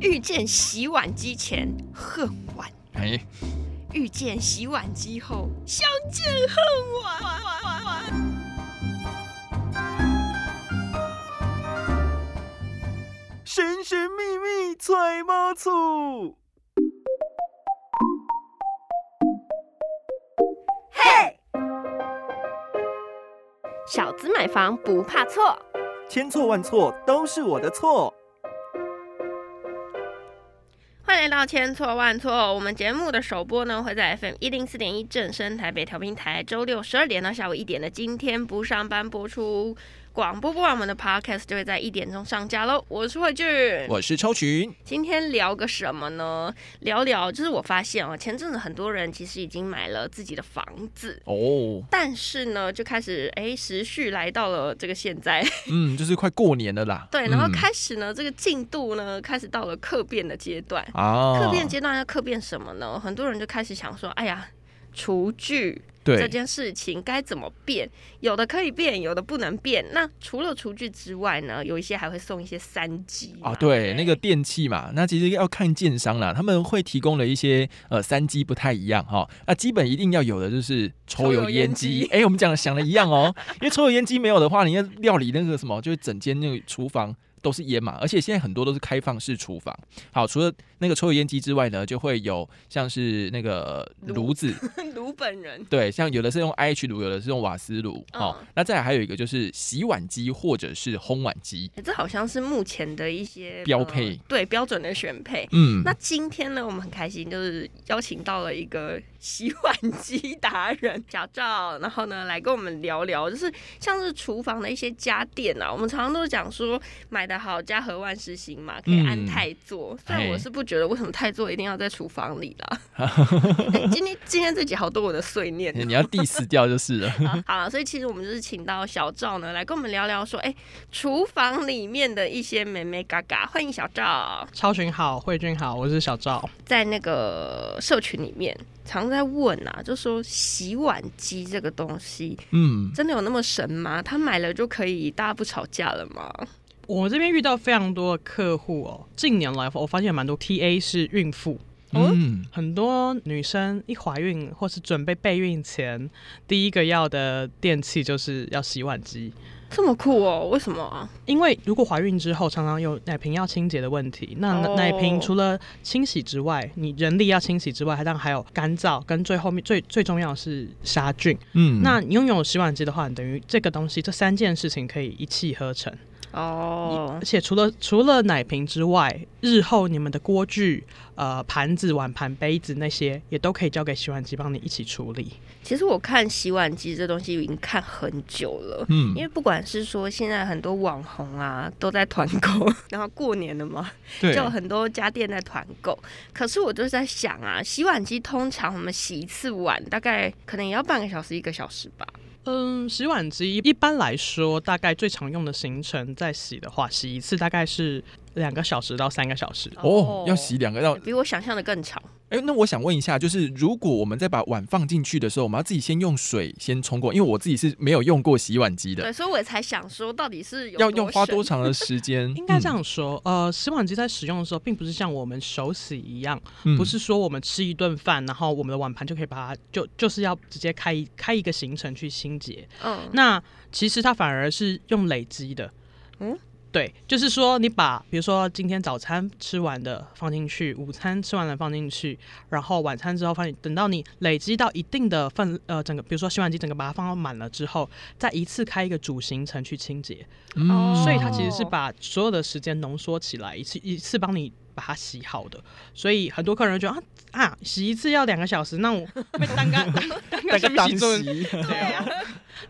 遇见洗碗机前恨晚，哎，遇见洗碗机后相见恨晚。神神秘秘揣猫醋，小资买房不怕错，千错万错都是我的错。欢迎来到千错万错。我们节目的首播呢会在 FM 一零四点一正声台北调频台，周六十二点到下午一点的今天不上班播出。广播播完我们的 Podcast 就会在一点钟上架喽。我是慧俊，我是超群，今天聊个什么呢？聊聊就是我发现哦，前阵子很多人其实已经买了自己的房子，哦，但是呢就开始哎时序来到了这个现在，嗯，就是快过年了啦。对，然后嗯开始呢这个进度呢开始到了客变的阶段。啊，客变阶段要客变什么呢？很多人就开始想说，哎呀，厨具这对，件事情该怎么变？有的可以变，有的不能变。那除了厨具之外呢，有一些还会送一些三机嘛啊，对，那个电器嘛，那其实要看建商啦，他们会提供了一些呃三机不太一样哈。那基本一定要有的就是抽油烟机抽油烟机。哎、我们讲的想的一样哦，因为抽油烟机没有的话，你要料理那个什么，就是整间那个厨房。都是烟嘛，而且现在很多都是开放式厨房。好，除了那个抽油烟机之外呢，就会有像是那个炉炉子，炉本人对，像有的是用 IH 炉，有的是用瓦斯炉。哦，嗯那再来还有一个就是洗碗机或者是烘碗机。欸这好像是目前的一些标配呃对标准的选配。嗯，那今天呢，我们很开心，就是邀请到了一个 洗碗机达人小赵，然后呢来跟我们聊聊，就是像是厨房的一些家电啊，我们常常都讲说买的好家和万事兴嘛，可以按嗯泰座。虽然哎我是不觉得为什么太做一定要在厨房里啦。欸 今天今天这集好多我的碎念。你要 diss 掉就是了。好好了，所以其实我们就是请到小赵呢来跟我们聊聊说，哎、厨房里面的一些美美嘎嘎。欢迎小赵。超群好，慧君好，我是小赵。在那个社群里面，常在问啊，就说洗碗机这个东西嗯，真的有那么神吗？他买了就可以大家不吵架了吗？我这边遇到非常多的客户哦，近年来我发现蛮多 TA 是孕妇，哦嗯，很多女生一怀孕或是准备备孕前，第一个要的电器就是要洗碗机。这么酷哦？为什么啊？因为如果怀孕之后常常有奶瓶要清洁的问题，那哦奶瓶除了清洗之外，你人力要清洗之外，它当然还有干燥，跟最后面最最重要的是杀菌。嗯，那你拥有洗碗机的话，你等于这个东西这三件事情可以一气呵成。哦而，且除了除了奶瓶之外，日后你们的锅具、呃盘子、碗盘、杯子那些也都可以交给洗碗机帮你一起处理。其实我看洗碗机这东西已经看很久了。嗯因为不管是说现在很多网红啊都在团购，然后过年了嘛，对就有很多家店在团购。可是我就是在想啊，洗碗机通常我们洗一次碗大概可能也要半个小时一个小时吧。嗯，洗碗机一般来说，大概最常用的行程在洗的话，洗一次大概是两个小时到三个小时。哦，要洗两个要比我想象的更长。哎、那我想问一下，就是如果我们在把碗放进去的时候，我们要自己先用水先冲过，因为我自己是没有用过洗碗机的对，，所以我也才想说，到底是要用花多？长的时间？应该这样说，呃，洗碗机在使用的时候，并不是像我们手洗一样，嗯，不是说我们吃一顿饭，然后我们的碗盘就可以把它就就是要直接开一开一个行程去清洁。嗯，那其实它反而是用累积的，嗯嗯，对，就是说你把比如说今天早餐吃完的放进去，午餐吃完了放进去，然后晚餐之后放进，等到你累积到一定的份，呃，整个比如说洗碗机整个把它放到满了之后，再一次开一个主行程去清洁，嗯。哦。所以它其实是把所有的时间浓缩起来，一次一次帮你把它洗好的。所以很多客人会觉得啊啊，洗一次要两个小时，那我被单干 单那干什么洗，对啊，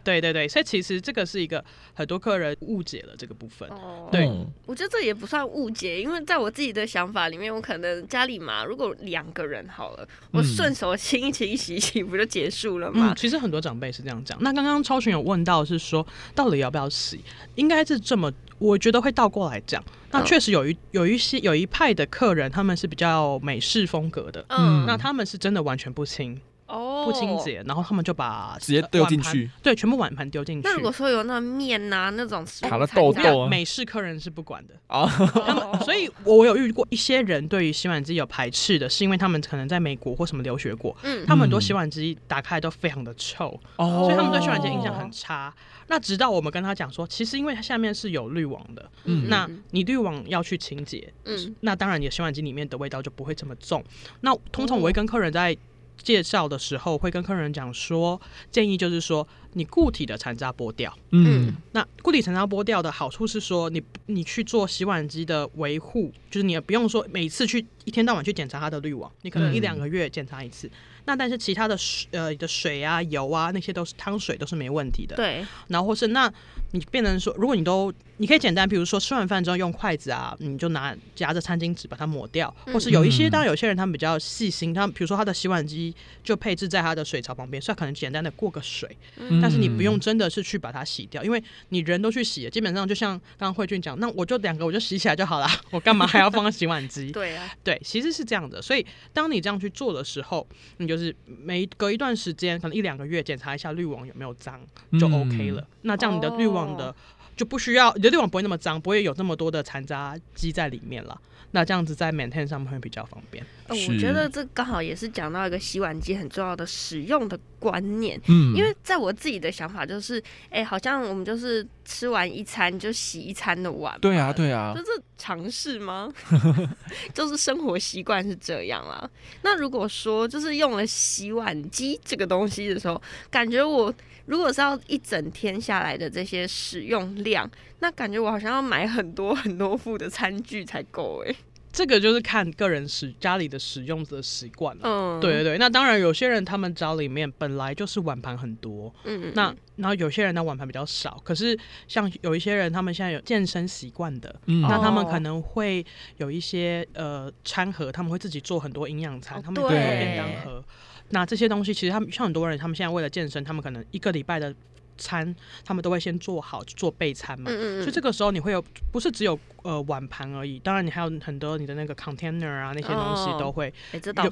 对对对，所以其实这个是一个很多客人误解了这个部分。哦，对嗯我觉得这也不算误解，因为在我自己的想法里面，我可能家里嘛，如果两个人好了，我嗯顺手清一清、洗一洗，不就结束了吗嗯，？其实很多长辈是这样讲。那刚刚超群有问到是说，到底要不要洗？应该是这么，我觉得会倒过来讲。那嗯确实有一有一些有一派的客人，他们是比较美式风格的，嗯，那他们是真的完全不清。哦，哦不清。洁，然后他们就把直接丢进去，对，全部碗盘丢进去。那如果说有那面呐、那种卡了残渣痘痘啊美式客人是不管的，啊，他们所以我有遇过一些人对于洗碗机有排斥的，是因为他们可能在美国或什么留学过，嗯他们很多洗碗机打开都非常的臭，哦，所以他们对洗碗机印象很差。那直到我们跟他讲说，其实因为它下面是有滤网的，嗯那你滤网要去清洁，嗯那当然你的洗碗机里面的味道就不会这么重。那通常我会跟客人在介绍的时候，会跟客人讲说，建议就是说，你固体的残渣剥掉。嗯那固体残渣剥掉的好处是说，你你去做洗碗机的维护，就是你也不用说每次去一天到晚去检查它的滤网，你可能嗯一两个月检查一次。那但是其他的水呃的水啊、油啊那些都是汤水都是没问题的。对，然后或是那你变成说，如果你都你可以简单，比如说吃完饭之后用筷子啊，你就拿夹着餐巾纸把它抹掉，嗯或是有一些嗯当然有些人他们比较细心，他们比如说他的洗碗机就配置在他的水槽旁边，所以他可能简单的过个水，嗯但是你不用真的是去把它洗掉，因为你人都去洗了，基本上就像刚刚慧俊讲，那我就两个我就洗起来就好了，我干嘛还要放洗碗机？对啊，对，其实是这样的。所以当你这样去做的时候，你就是每隔一段时间，可能一两个月检查一下滤网有没有脏，就嗯 OK 了。那这样你的滤网的、哦就不需要，你的滤网不会那么脏，不会有那么多的残渣积在里面了。那这样子在 maintain 上面会比较方便。呃我觉得这刚好也是讲到一个洗碗机很重要的使用的观念。嗯因为在我自己的想法就是，哎、好像我们就是吃完一餐就洗一餐的碗，对啊对啊就，是尝试吗？就是生活习惯是这样啦。那如果说就是用了洗碗机这个东西的时候，感觉我如果是要一整天下来的这些使用量，那感觉我好像要买很多很多副的餐具才够哎。这个就是看个人使家里的使用的习惯了。嗯，对对对，那当然有些人他们家里面本来就是碗盘很多，嗯，那然后有些人的碗盘比较少，可是像有一些人他们现在有健身习惯的，嗯那他们哦可能会有一些呃餐盒，他们会自己做很多营养餐，哦他们也会有对便当盒。那这些东西其实他们像很多人，他们现在为了健身，他们可能一个礼拜的餐，他们都会先做好做备餐嘛。嗯嗯嗯，所以这个时候你会有不是只有呃碗盘而已，当然你还有很多你的那个 container 啊那些东西哦都会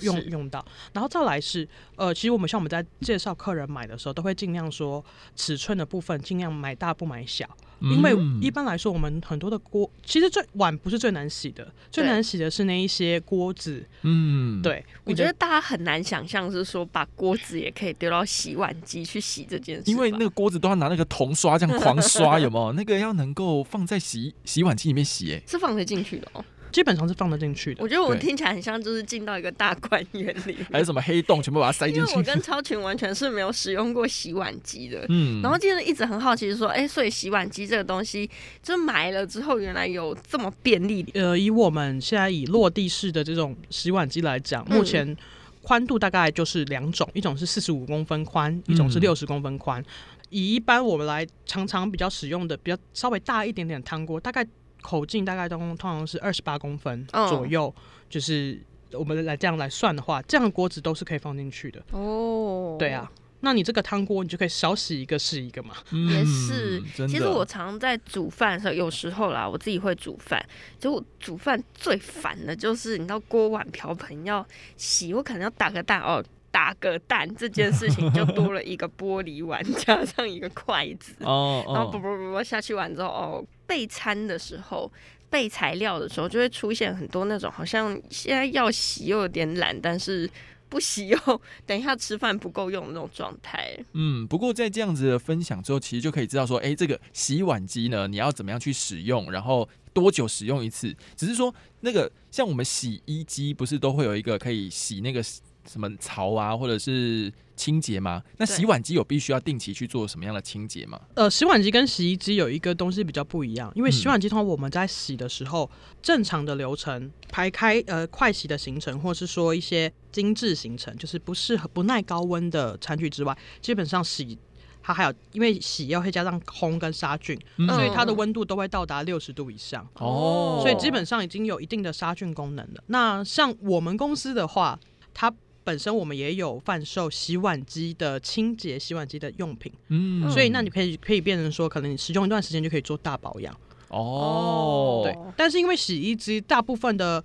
用用到，然后再来是呃，其实我们像我们在介绍客人买的时候，都会尽量说尺寸的部分尽量买大不买小，因为嗯。一般来说我们很多的锅，其实最碗不是最难洗的，最对难洗的是那一些锅子，嗯，对，我觉得大家很难想象是说把锅子也可以丢到洗碗机去洗这件事，因为那个锅子都要拿那个铜刷这样狂刷，有没有？那个要能够放在洗洗碗机里面洗，哎，是放得进去的哦。基本上是放得进去的我。觉得我对听起来很像就是进到一个大观园里，还有什么黑洞，全部把它塞进去。因为我跟超群完全是没有使用过洗碗机的。嗯，然后就是一直很好奇，说，哎、所以洗碗机这个东西，就买了之后，原来有这么便利。呃，以我们现在以落地式的这种洗碗机来讲，嗯目前宽度大概就是两种，一种是四十五公分宽，一种是嗯六十公分宽。以一般我们来常常比较使用的比较稍微大一点点的汤锅，大概口径大概都通常是二十八公分嗯左右，就是我们来这样来算的话，这样的锅子都是可以放进去的。哦，对啊，那你这个汤锅你就可以少洗一个是一个嘛。也嗯是。其实我常在煮饭的时候，有时候啦，我自己会煮饭。就我煮饭最烦的就是，你知道锅碗瓢盆要洗，我可能要打个蛋哦。打个蛋这件事情就多了一个玻璃碗，加上一个筷子，哦然后啵啵啵下去完之后，哦，备餐的时候。备材料的时候，就会出现很多那种好像现在要洗又有点懒，但是不洗又等一下吃饭不够用的那种状态。嗯，不过在这样子的分享之后，其实就可以知道说，哎，这个洗碗机呢，你要怎么样去使用，然后多久使用一次？只是说那个像我们洗衣机不是都会有一个可以洗那个什么槽啊，或者是清洁吗？那洗碗机有必须要定期去做什么样的清洁吗？呃，洗碗机跟洗衣机有一个东西比较不一样，因为嗯洗碗机通常我们在洗的时候，正常的流程排开呃快洗的行程，或是说一些精致行程，就是不适合不耐高温的餐具之外，基本上洗它还有因为洗要会加上烘跟杀菌，嗯所以它的温度都会到达六十度以上。哦，所以基本上已经有一定的杀菌功能了。那像我们公司的话，它本身我们也有贩售洗碗机的清洁洗碗机的用品，嗯所以那你可以可以变成说，可能你使用一段时间就可以做大保养。哦，对，但是因为洗衣机大部分的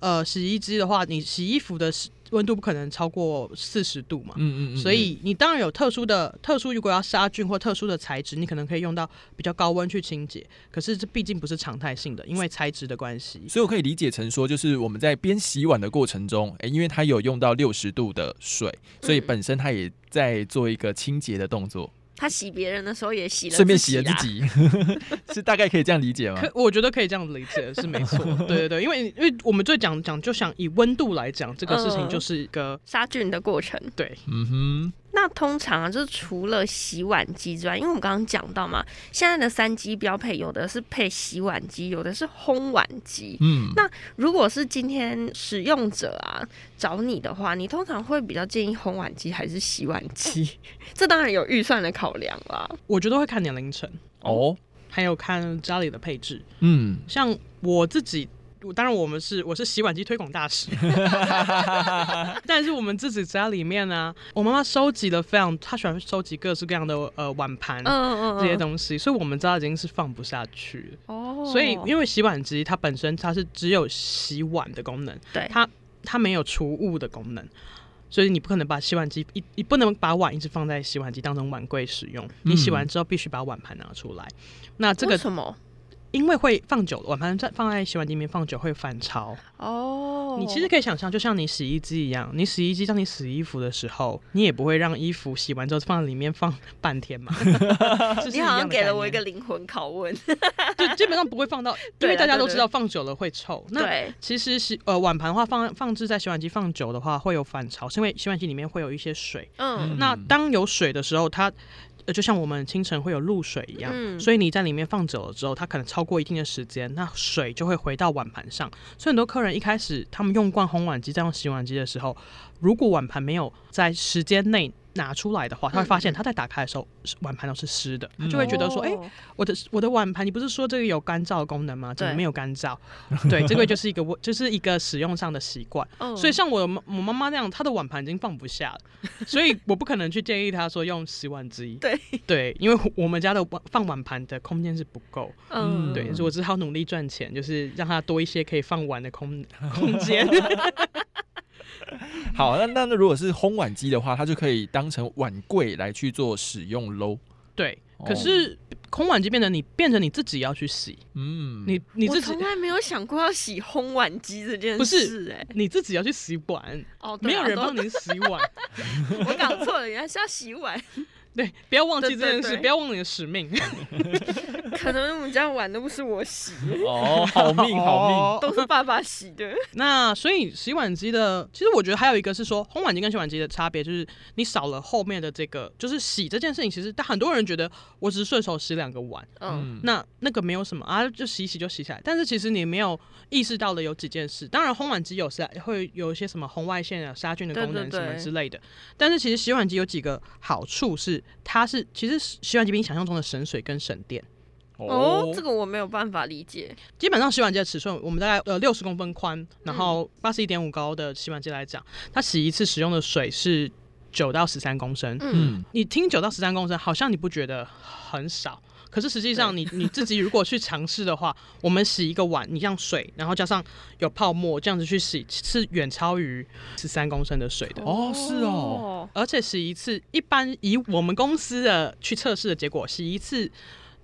呃洗衣机的话，你洗衣服的时温度不可能超过四十度嘛。嗯嗯嗯，所以你当然有特殊的特殊，如果要杀菌或特殊的材质，你可能可以用到比较高温去清洁。可是这毕竟不是常态性的，因为材质的关系。所以我可以理解成说，就是我们在边洗碗的过程中，诶，因为它有用到六十度的水，所以嗯本身它也在做一个清洁的动作，他洗别人的时候也洗了，顺便洗了自。己，是大概可以这样理解吗？可我觉得可以这样理解，是没错。对对对，因为因为我们最讲讲，就想以温度来讲，这个事情嗯就是一个、杀菌的过程。对嗯哼，那通常啊，就是除了洗碗机之外，因为我们刚刚讲到嘛，现在的三机标配有的是配洗碗机，有的是烘碗机。嗯，那如果是今天使用者啊找你的话，你通常会比较建议烘碗机还是洗碗机？这当然有预算的考量啦。我觉得会看年龄层，哦，还有看家里的配置。嗯，像我自己，我当然我们是我是洗碗机推广大使，但是我们自己家里面呢、我妈妈收集了非常，她喜欢收集各式各样的呃碗盘。嗯嗯这些东西，所以我们家已经是放不下去了。哦所以，因为洗碗机它本身它是只有洗碗的功能，对它它没有除物的功能，所以你不可能把洗碗机一你不能把碗一直放在洗碗机当成碗柜使用。你洗完之后必须把碗盘拿出来。那这个什么？因为会放久，碗盘在放在洗碗机里面放久会反潮。哦，你其实可以想象，就像你洗衣机一样，你洗衣机当你洗衣服的时候，你也不会让衣服洗完之后放在里面放半天嘛。你好像给了我一念个灵魂拷问。就基本上不会放到，因为大家都知道放久了会臭。那，其实洗呃碗盘的话放放置在洗碗机放久的话会有反潮，是因为洗碗机里面会有一些水。嗯那当有水的时候，它呃就像我们清晨会有露水一样，嗯所以你在里面放久了之后，它可能超过一定的时间，那水就会回到碗盘上。所以很多客人一开始他们用惯烘碗机再用洗碗机的时候，如果碗盘没有在时间内拿出来的话，他会发现他在打开的时候碗盘都是湿的，他就会觉得说，哎、哦我的我的碗盘，你不是说这个有干燥功能吗？怎么没有干燥？对，这个就是一个我就是一个使用上的习惯。嗯所以像我我妈妈那样，她的碗盘已经放不下了，所以我不可能去建议她说用洗碗机。对 对，因为我们家的碗放碗盘的空间是不够，嗯对，所以我只好努力赚钱，就是让她多一些可以放碗的空 空间。好，那那那如果是烘碗机的话，它就可以当成碗柜来去做使用喽。对，哦可是烘碗机变成你变成你自己要去洗，嗯，你你我自己从来没有想过要洗烘碗机这件不是事、哎，你自己要去洗碗，哦，对没有人帮你洗碗。我搞错了，原来是要洗碗。对，不要忘记这件事，不要忘了你的使命。可能我们家碗都不是我洗，哦，好命好命。哦都是 爸爸洗的。那所以洗碗机的，其实我觉得还有一个是说，烘碗机跟洗碗机的差别就是你少了后面的这个，就是洗这件事情。其实但很多人觉得我只是顺手洗两个碗，嗯，那那个没有什么啊，就洗一洗就洗起来。但是其实你没有意识到的有几件事。当然，烘碗机有时会有一些什么红外线啊、杀菌的功能什么之类的。但是其实洗碗机有几个好处是，它是其实洗碗机比你想象中的省水跟省电。哦，这个我没有办法理解。基本上洗碗机的尺寸，我们大概呃六十公分宽，然后八十一点五高的洗碗机来讲，它洗一次使用的水是九到十三公升。嗯，嗯，你听九到十三公升，好像你不觉得很少？可是实际上你，你自己如果去尝试的话，我们洗一个碗，你像水，然后加上有泡沫，这样子去洗，是远超于十三公升的水的。哦是哦，而且洗一次，一般以我们公司的去测试的结果，洗一次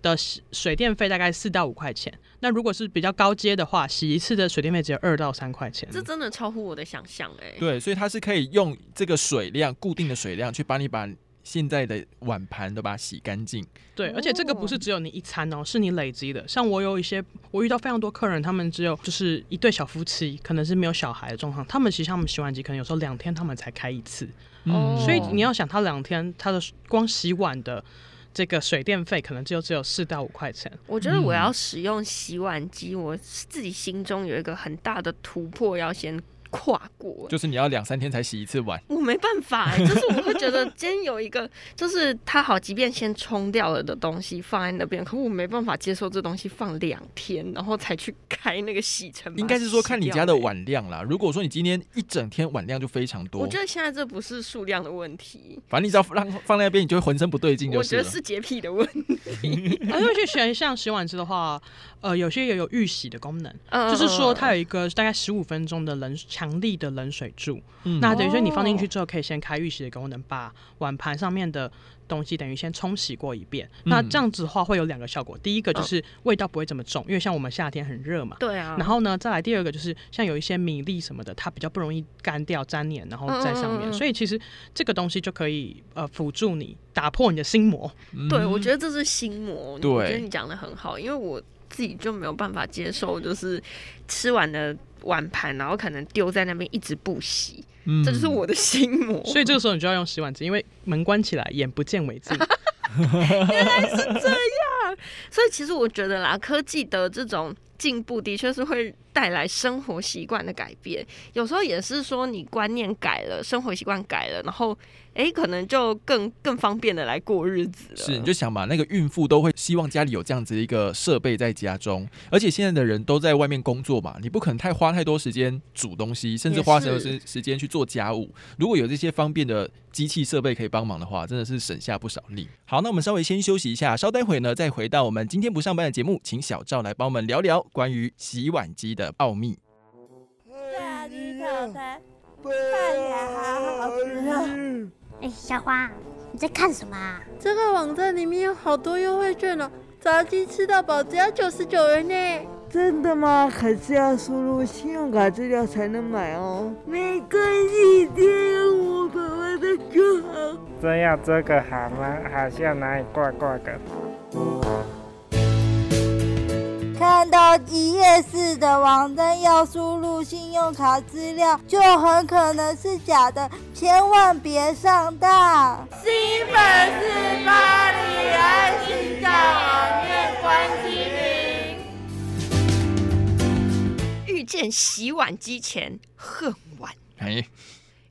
的洗水电费大概四到五块钱。那如果是比较高阶的话，洗一次的水电费只有二到三块钱。这真的超乎我的想象哎。对，所以它是可以用这个水量固定的水量去帮你把现在的碗盘都把它洗干净。对，而且这个不是只有你一餐哦，是你累积的。像我有一些，我遇到非常多客人，他们只有就是一对小夫妻，可能是没有小孩的状况，他们其实他们洗碗机可能有时候两天他们才开一次，哦所以你要想他两天他的光洗碗的这个水电费可能就只有四到五块钱。我觉得我要使用洗碗机，我自己心中有一个很大的突破要先跨过。就是你要两三天才洗一次碗。我没办法、欸，就是我会觉得今天有一个，就是它好，即便先冲掉了的东西放在那边，可我没办法接受这东西放两天，然后才去开那个洗尘。应该是说看你家的。碗量啦。如果说你今天一整天碗量就非常多我，觉得现在这不是数量的问题，反正你只要让放在那边，你就会浑身不对劲我觉得是洁癖的问题。而且去选像洗碗机的话，呃，有些也有预洗的功能，嗯就是说它有有一个大概十五分钟的冷强力的冷水柱。嗯那等于说你放进去哦之后，可以先开预洗的功能，把碗盘上面的东西等于先冲洗过一遍。那这样子的话会有两个效果，第一个就是味道不会这么重，因为像我们夏天很热嘛。对啊，然后呢，再来第二个就是像有一些米粒什么的，它比较不容易干掉、粘黏，然后在上面。所以其实这个东西就可以呃辅助你打破你的心魔。对，我觉得得这是心魔。对我觉得你讲的很好，因为我自己就没有办法接受，就是吃完的碗盘，然后可能丢在那边一直不洗，嗯这就是我的心魔。所以这个时候你就要用洗碗机，因为门关起来，眼不见为净。原来是这样所以其实我觉得啦，科技的这种进步的确是会带来生活习惯的改变，有时候也是说你观念改了，生活习惯改了，然后诶可能就更更方便的来过日子了。是，你就想嘛，那个孕妇都会希望家里有这样子的一个设备在家中，而且现在的人都在外面工作嘛，你不可能太花太多时间煮东西，甚至花时时间去做家务。如果有这些方便的机器设备可以帮忙的话，真的是省下不少力。好，那我们稍微先休息一下，稍待会呢再回到我们今天不上班的节目，请小赵来帮我们聊聊关于洗碗机的奥秘。大鸡套餐看起来好好吃啊。哎，小花，你在看什么啊？这个网站里面有好多优惠券哦，炸鸡吃到饱只要九十九元呢。真的吗？可是要输入信用卡资料才能买哦。没关系，只要我爸爸的就好。真要这个好吗？好像哪里怪怪的。看到一页式的网站要输入信用卡资料，就很可能是假的，千万别上当。新粉丝帮你安心在网面关心您。遇见洗碗机前恨晚，哎，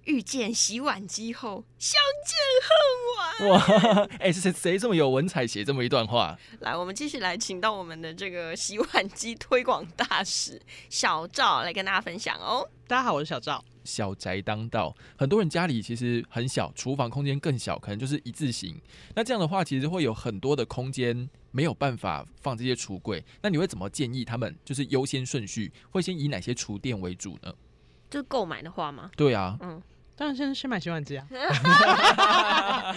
遇见洗碗机后相见恨晚。哇，哎，是谁谁这么有文采写这么一段话？来，我们继续来请到我们的这个洗碗机推广大使小赵来跟大家分享哦。大家好，我是小赵。小宅当道，很多人家里其实很小，厨房空间更小，可能就是一字形。那这样的话，其实会有很多的空间没有办法放这些橱柜。那你会怎么建议他们？就是优先顺序会先以哪些厨电为主呢？就是购买的话吗？对啊，当然先先买洗碗机啊。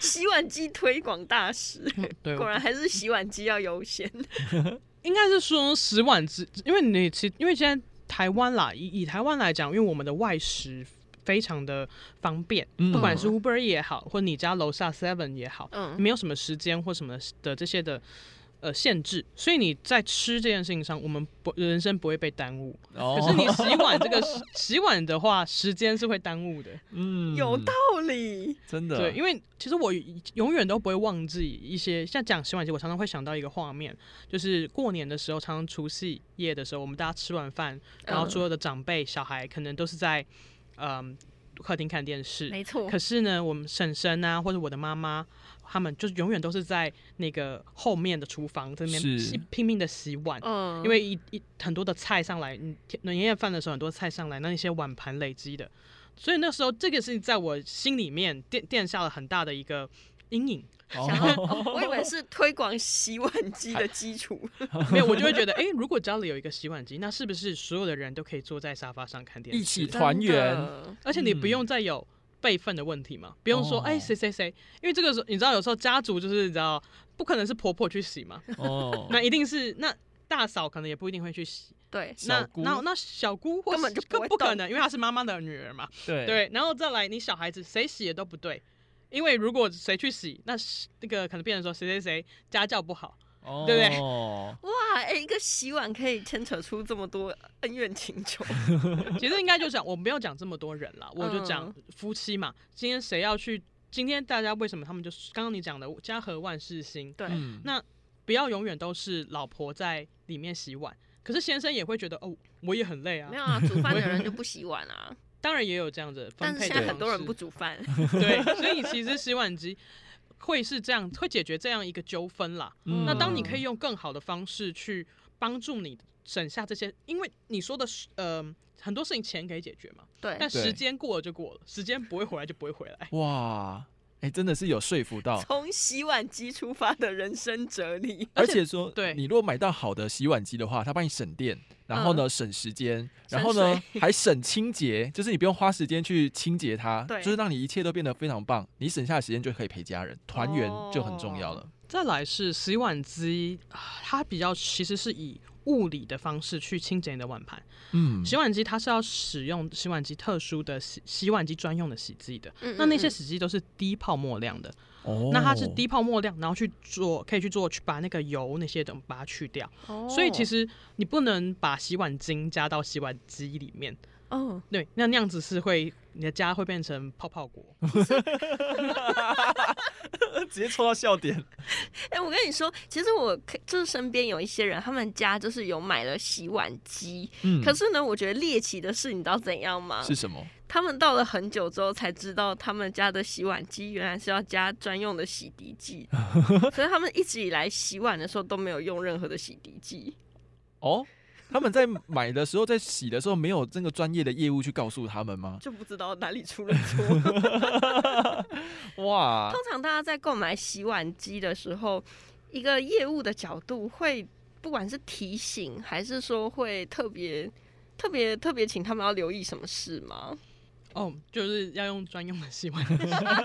洗碗机推广大使，对，果然还是洗碗机要优先。应该是说洗碗机，因为你其因为现在台湾啦，以以台湾来讲，因为我们的外食非常的方便，嗯不管是 Uber 也好，或你家楼下 Seven 也好，嗯，没有什么时间或什么的这些的呃限制，所以你在吃这件事情上，我们不人生不会被耽误。哦。可是你洗碗这个 洗碗的话，时间是会耽误的。嗯。有道理。真的对，因为其实我永远都不会忘记一些，像讲洗碗机，我常常会想到一个画面，就是过年的时候，常常除夕夜的时候，我们大家吃完饭，然后嗯所有的长辈、小孩可能都是在嗯客厅看电视，没错，可是呢，我们婶婶啊，或者我的妈妈，他们就是永远都是在那个后面的厨房这边拼命的洗碗。嗯，因为一一很多的菜上来，你年夜饭的时候很多菜上来，那一些碗盘累积的，所以那时候这个事情在我心里面垫垫下了很大的一个阴影。想要哦，我以为是推广洗碗机的基础。没有，我就会觉得，哎、如果家里有一个洗碗机，那是不是所有的人都可以坐在沙发上看电视？一起团圆，而且你不嗯用再有辈分的问题嘛，不用说，哦。哎、谁谁谁，因为这个时候你知道，有时候家族就是你知道，不可能是婆婆去洗嘛，哦，那一定是那大嫂可能也不一定会去洗，对，那那那小姑或根本就更不可能，因为她是妈妈的女儿嘛，对。对，然后再来你小孩子谁洗也都不对。因为如果谁去洗，那是那个可能变成说谁谁谁家教不好，哦对不对哇，哎、一个洗碗可以牵扯出这么多恩怨情仇。其实应该就讲，我没有讲这么多人了，我就讲嗯夫妻嘛。今天谁要去？今天大家为什么他们就是刚刚你讲的家和万事兴，对，嗯那不要永远都是老婆在里面洗碗，可是先生也会觉得哦，我也很累啊没。有啊，煮饭的人就 不洗碗啊。当然也有这样子但是分配的方现在很多人不煮饭。对，所以其实洗碗机会是这样，会解决这样一个纠纷啦。嗯那当你可以用更好的方式去帮助你省下这些，因为你说的是呃很多事情钱可以解决嘛，对，但时间过了就过了，时间不会回来就不会回来。哇，哎、真的是有说服到。从洗碗机出发的人生哲理。而且说，对你如果买到好的洗碗机的话，它帮你省电，然后呢、省时间，然后呢还省清洁，就是你不用花时间去清洁它，就是让你一切都变得非常棒。你省下的时间就可以陪家人，团圆就很重要了。再来是洗碗机，啊它比较其实是以物理的方式去清洁你的碗盘。嗯，洗碗机它是要使用洗碗机特殊的洗洗碗机专用的洗剂的，嗯那那些嗯。洗剂都是低泡沫量的，哦。那它是低泡沫量，然后去做可以去做去把那个油那些等把它去掉。哦。所以其实你不能把洗碗巾加到洗碗机里面，哦，对，那那样子是会你的家会变成泡泡果。直接戳到笑点。哎、我跟你说，其实我可就是身边有一些人，他们家就是有买了洗碗机，嗯可是呢，我觉得猎奇的是，你知道怎样吗？是什么？他们到了很久之后才知道，他们家的洗碗机原来是要加专用的洗涤剂，所以他们一直以来洗碗的时候都没有用任何的洗涤剂。哦，他们在买的时候，在洗的时候，没有这个专业的业务去告诉他们吗？就不知道哪里出了错。哇通，常大家在购买洗碗机的时候，一个业务的角度会，不管是提醒还是说会特别、特别、特别，请他们要留意什么事吗？哦，就是要用专用的洗碗，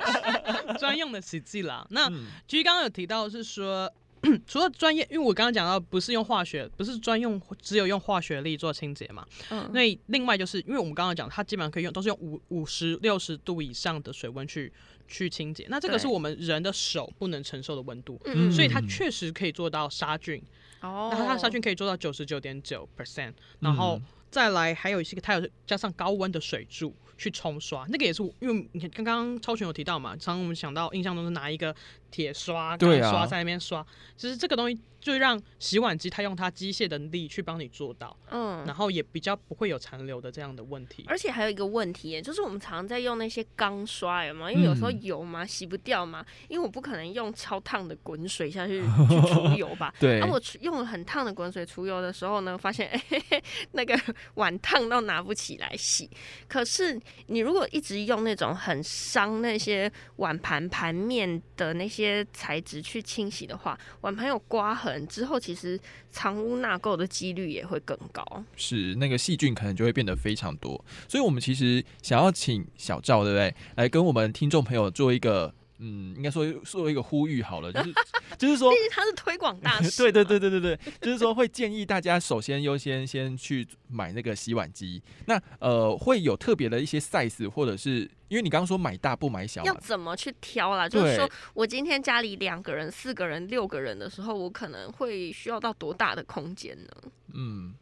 专用的洗剂啦。那嗯其实刚刚有提到是说，除了专业，因为我刚刚讲到不是用化学，不是专用，只有用化学力做清洁嘛。嗯，那另外就是因为我们刚刚讲，它基本上可以用，都是用五五十六十度以上的水温去去清洁。那这个是我们人的手不能承受的温度，嗯所以它确实可以做到杀菌。哦，然后它的杀菌可以做到九十九点九 percent，然后嗯再来还有一些它有加上高温的水柱去冲刷，那个也是因为你看刚刚超群有提到嘛，常常我们想到印象中是拿一个铁刷对刷在那边刷，其实这个东西就让洗碗机它用它机械的力去帮你做到，嗯然。后也比较不会有残留的这样的问题。而且还有一个问题耶，就是我们常常在用那些钢刷，有吗？因为有时候嗯油嘛洗不掉嘛，因为我不可能用超烫的滚水下去 去除油吧。对那、我用了很烫的滚水除油的时候呢，发现哎、嘿嘿那个碗烫到拿不起来洗。可是你如果一直用那种很伤那些碗盘盘面的那些材质去清洗的话，碗盘有刮痕之后，其实藏污纳垢的几率也会更高。是那个细菌可能就会变得非常多，所以我们其实想要请小赵，对不对？来跟我们听众朋友做一个，嗯，应该说做一个呼吁好了，就是就是说 毕。竟他是推广大 使，对对对。对对对，就是说会建议大家首先优先先去买那个洗碗机。那呃会有特别的一些 size，或者是因为你刚刚说买大不买小要，怎么去挑啦？就是对说我今天家里两个人、四个人、六个人的时候，我可能会需要到多大的空间呢？嗯，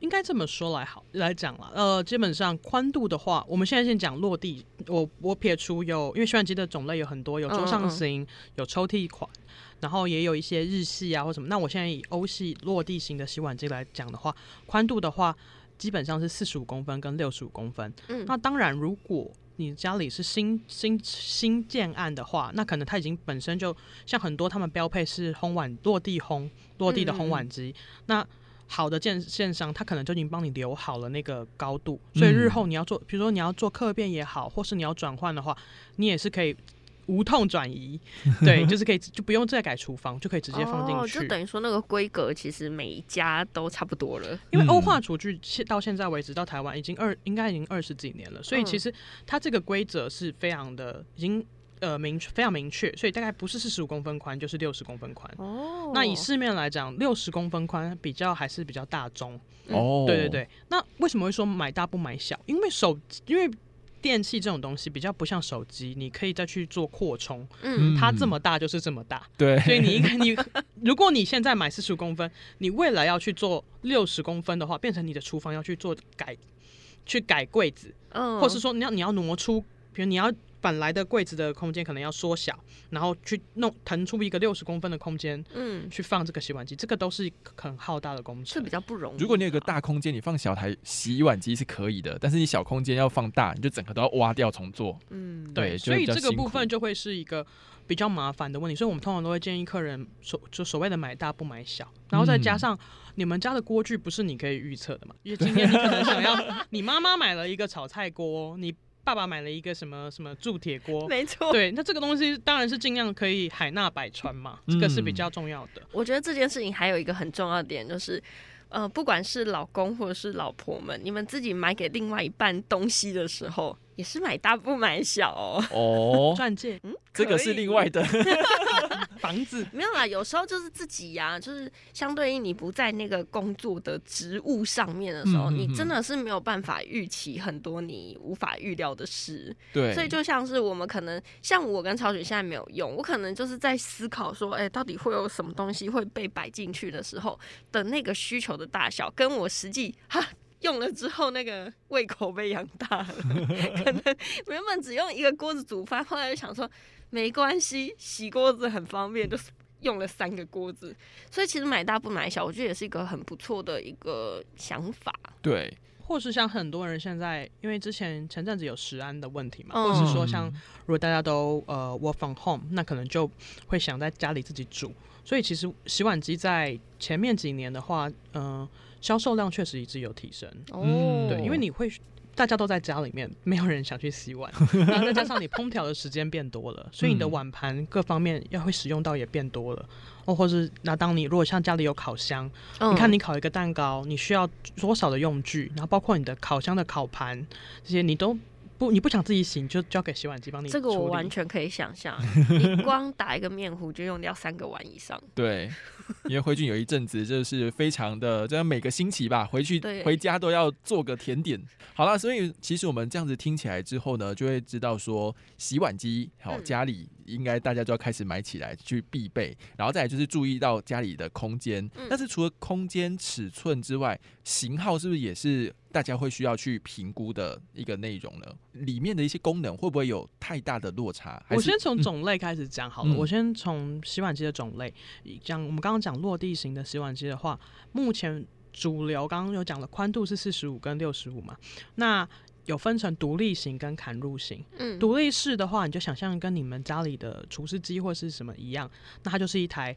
应该这么说来好来讲了，呃，基本上宽度的话，我们现在先讲落地。我我撇除有，因为洗碗机的种类有很多，有桌上型，有抽屉款，然后也有一些日系啊或什么。那我现在以欧系落地型的洗碗机来讲的话，宽度的话基本上是四十五公分跟六十五公分。嗯那当然，如果你家里是新新新建案的话，那可能它已经本身就像很多他们标配是烘碗落地烘落地的烘碗机，那好的建线商，他可能就已经帮你留好了那个高度，所以日后你要做，比如说你要做客变也好，或是你要转换的话，你也是可以无痛转移，对，就是可以就不用再改厨房，就可以直接放进哦，去。就等于说那个规格其实每一家都差不多了。因为欧嗯化厨具现到现在为止到台湾已经二应该已经二十几年了，所以嗯其实它这个规则是非常的已经呃明确非常明确，所以大概不是四十五公分宽就是六十公分宽。哦。那以市面来讲，六十公分宽比较还是比较大宗。哦，对对对，那为什么会说买大不买小？因为手因为电器这种东西比较不像手机，你可以再去做扩充，嗯，它这么大就是这么大，对，所以你应该你如果你现在买四十五公分，你未来要去做六十公分的话，变成你的厨房要去做改，去改柜子，嗯。或是说你要你要挪出，比如你要本来的柜子的空间可能要缩小，然后去弄腾出一个六十公分的空间嗯去放这个洗碗机，这个都是一个很浩大的工程是比。较不容易。如果你有个大空间，你放小台洗碗机是可以的，但是你小空间要放大，你就整个都要挖掉重做。嗯对所以这个部分就会是一个比较麻烦的问题，所以我们通常都会建议客人所就所谓的买大不买小，然后再加嗯上你们家的锅具不是你可以预测的嘛，因为今天你可能想要，你妈妈买了一个炒菜锅，你爸爸买了一个什么什么铸铁锅，没错。对，那这个东西当然是尽量可以海纳百川嘛，这个是比较重要的。我觉得这件事情还有一个很重要的点就是。呃，不管是老公或者是老婆们，你们自己买给另外一半东西的时候，也是买大不买小哦。哦，钻戒、嗯，这个是另外的。房子没有啦，有时候就是自己呀、就是相对于你不在那个工作的职务上面的时候，嗯嗯嗯你真的是没有办法预期很多你无法预料的事。对，所以就像是我们可能像我跟超雪现在没有用，我可能就是在思考说，哎、到底会有什么东西会被摆进去的时候的那个需求的大小，跟我实际哈。用了之后，那个胃口被养大了，可能原本只用一个锅子煮饭，后来就想说没关系，洗锅子很方便，就是用了三个锅子。所以其实买大不买小，我觉得也是一个很不错的一个想法。对，或是像很多人现在，因为之前前阵子有食安的问题嘛，嗯或是说像如果大家都呃 work from home，那可能就会想在家里自己煮。所以其实洗碗机在前面几年的话，嗯、销售量确实一直有提升。哦对，因为你会大家都在家里面，没有人想去洗碗，然后再加上你烹调的时间变多了，所以你的嗯碗盘各方面要会使用到也变多了。哦，或是那当你如果像家里有烤箱，嗯你看你烤一个蛋糕，你需要多少的用具，然后包括你的烤箱的烤盘这些，你都不你不想自己洗，你就交给洗碗机帮你这个我完全可以想象，你光打一个面糊就用掉三个碗以上。对，因为辉俊有一阵子就是非常的，这样每个星期吧，回去回家都要做个甜点。好了，所以其实我们这样子听起来之后呢，就会知道说洗碗机好嗯家里应该大家就要开始买起来去必备，然后再来就是注意到家里的空间。嗯但是除了空间尺寸之外，型号是不是也是大家会需要去评估的一个内容呢？里面的一些功能会不会有太大的落差？我先从嗯种类开始讲好了。嗯我先从洗碗机的种类讲。我们刚刚讲落地型的洗碗机的话，目前主流刚刚有讲了，宽度是四十五跟六十五嘛。那有分成独立型跟砍入型。嗯，独立式的话，你就想象跟你们家里的厨师机或是什么一样，那它就是一台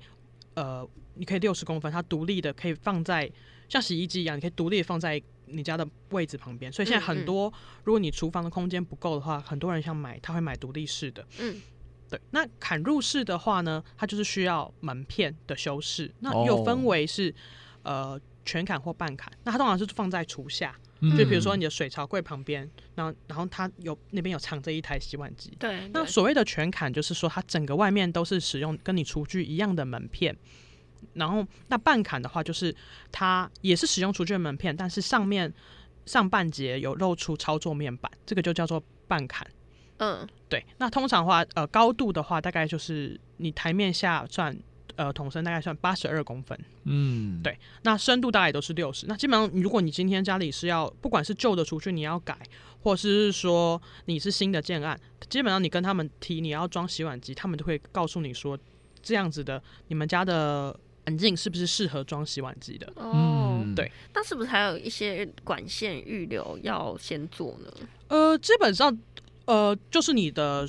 呃，你可以六十公分，它独立的可以放在像洗衣机一样，你可以独立放在你家的位置旁边。所以现在嗯嗯很多，如果你厨房的空间不够的话，很多人想买，他会买独立式的。嗯，对，那砍入式的话呢，它就是需要门片的修饰，那又分为是、呃全砍或半砍，那它通常是放在厨下，嗯。就比如说你的水槽柜旁边，然后然后它有那边有藏着一台洗碗机。对，对。那所谓的全砍，就是说它整个外面都是使用跟你厨具一样的门片，然后那半砍的话，就是它也是使用厨具的门片，但是上面上半截有露出操作面板，这个就叫做半砍。嗯对，那通常的话，呃，高度的话，大概就是你台面下算，呃，桶身大概算八十二公分，嗯，对那深度大概都是六十。那基本上，如果你今天家里是要，不管是旧的厨具你要改，或是说你是新的建案，基本上你跟他们提你要装洗碗机，他们都会告诉你说，这样子的你们家的环境是不是适合装洗碗机的？哦，嗯对那是不是还有一些管线预留要先做呢？呃，基本上，呃，就是你的，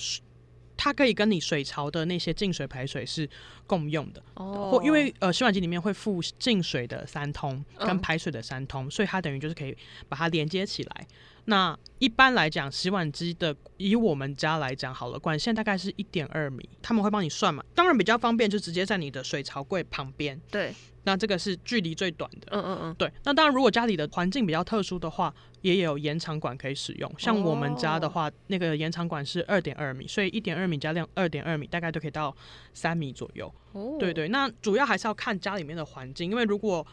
它可以跟你水槽的那些进水排水是共用的。哦或因为呃洗碗机里面会附进水的三通跟嗯排水的三通，所以它等于就是可以把它连接起来。那一般来讲，洗碗机的以我们家来讲好了，管线大概是一点二米，他们会帮你算嘛。当然比较方便，就直接在你的水槽柜旁边，对，那这个是距离最短的。嗯嗯嗯，对，那当然，如果家里的环境比较特殊的话，也有延长管可以使用。像我们家的话，那个延长管是二点二米，所以一点二米加两二点二米，大概都可以到三米左右。哦，对对，那主要还是要看家里面的环境，因为如果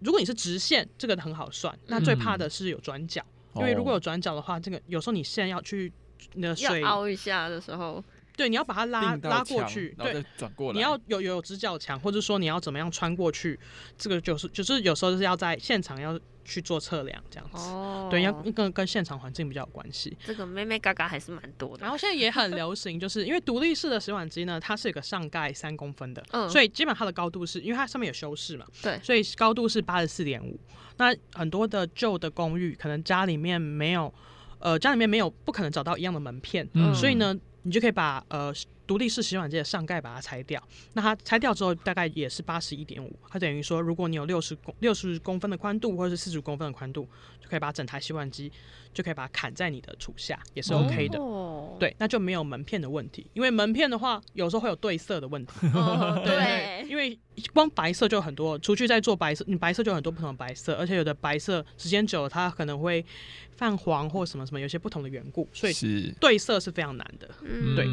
如果你是直线，这个很好算。那最怕的是有转角，因为如果有转角的话，这个有时候你线要去你的水，要凹一下的时候，对，你要把它拉拉过去，对然后，再转过来，你要有有直角墙，或者说你要怎么样穿过去，这个就是就是有时候是要在现场要去做测量这样子。哦，对，要跟跟现场环境比较有关系。这个妹妹嘎嘎还是蛮多的然。后现在也很流行，就是因为独立式的洗碗机呢，它是有个上盖三公分的，嗯所以基本上它的高度是因为它上面有修饰嘛，对所以高度是八十四点五。那很多的旧的公寓，可能家里面没有，呃，家里面没有不可能找到一样的门片，嗯所以呢，你就可以把呃独立式洗碗机的上盖把它拆掉，那它拆掉之后大概也是八十一点五，它等于说如果你有六十公六十公分的宽度或者是四十公分的宽度，就可以把整台洗碗机就可以把它砍在你的厨下，也是 OK 的。哦，对，那就没有门片的问题，因为门片的话，有时候会有对色的问题。哦 对，因为光白色就很多，除去在做白色，你白色就有很多不同的白色，而且有的白色时间久了，它可能会泛黄或什么什么，有些不同的缘故，所以是对色是非常难的。嗯对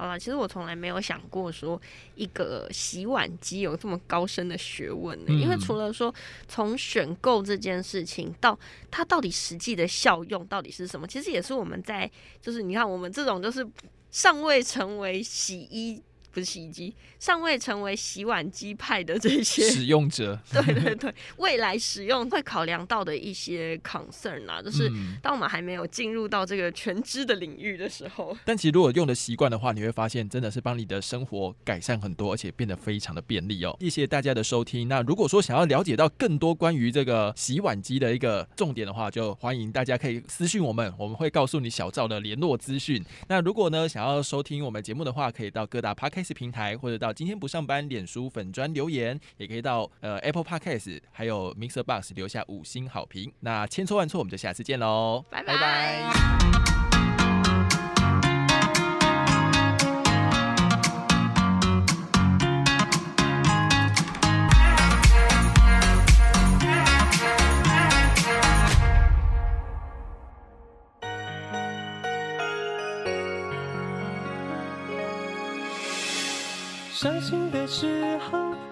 好了，其实我从来没有想过说一个洗碗机有这么高深的学问呢、嗯因为除了说从选购这件事情到它到底实际的效用到底是什么，其实也是我们在就是你看我们这种就是尚未成为洗衣不是洗衣机，尚未成为洗碗机派的这些使用者，对对对，未来使用会考量到的一些 concern 啊，就是嗯当我们还没有进入到这个全知的领域的时候，但其实如果用的习惯的话，你会发现真的是帮你的生活改善很多，而且变得非常的便利哦。谢谢大家的收听。那如果说想要了解到更多关于这个洗碗机的一个重点的话，就欢迎大家可以私信我们，我们会告诉你小赵的联络资讯。那如果呢想要收听我们节目的话，可以到各大 podcast 平台，或者到今天不上班脸书粉砖留言，也可以到呃 Apple Podcast 还有 Mixer Box 留下五星好评。那千错万错，我们就下次见喽，拜。拜拜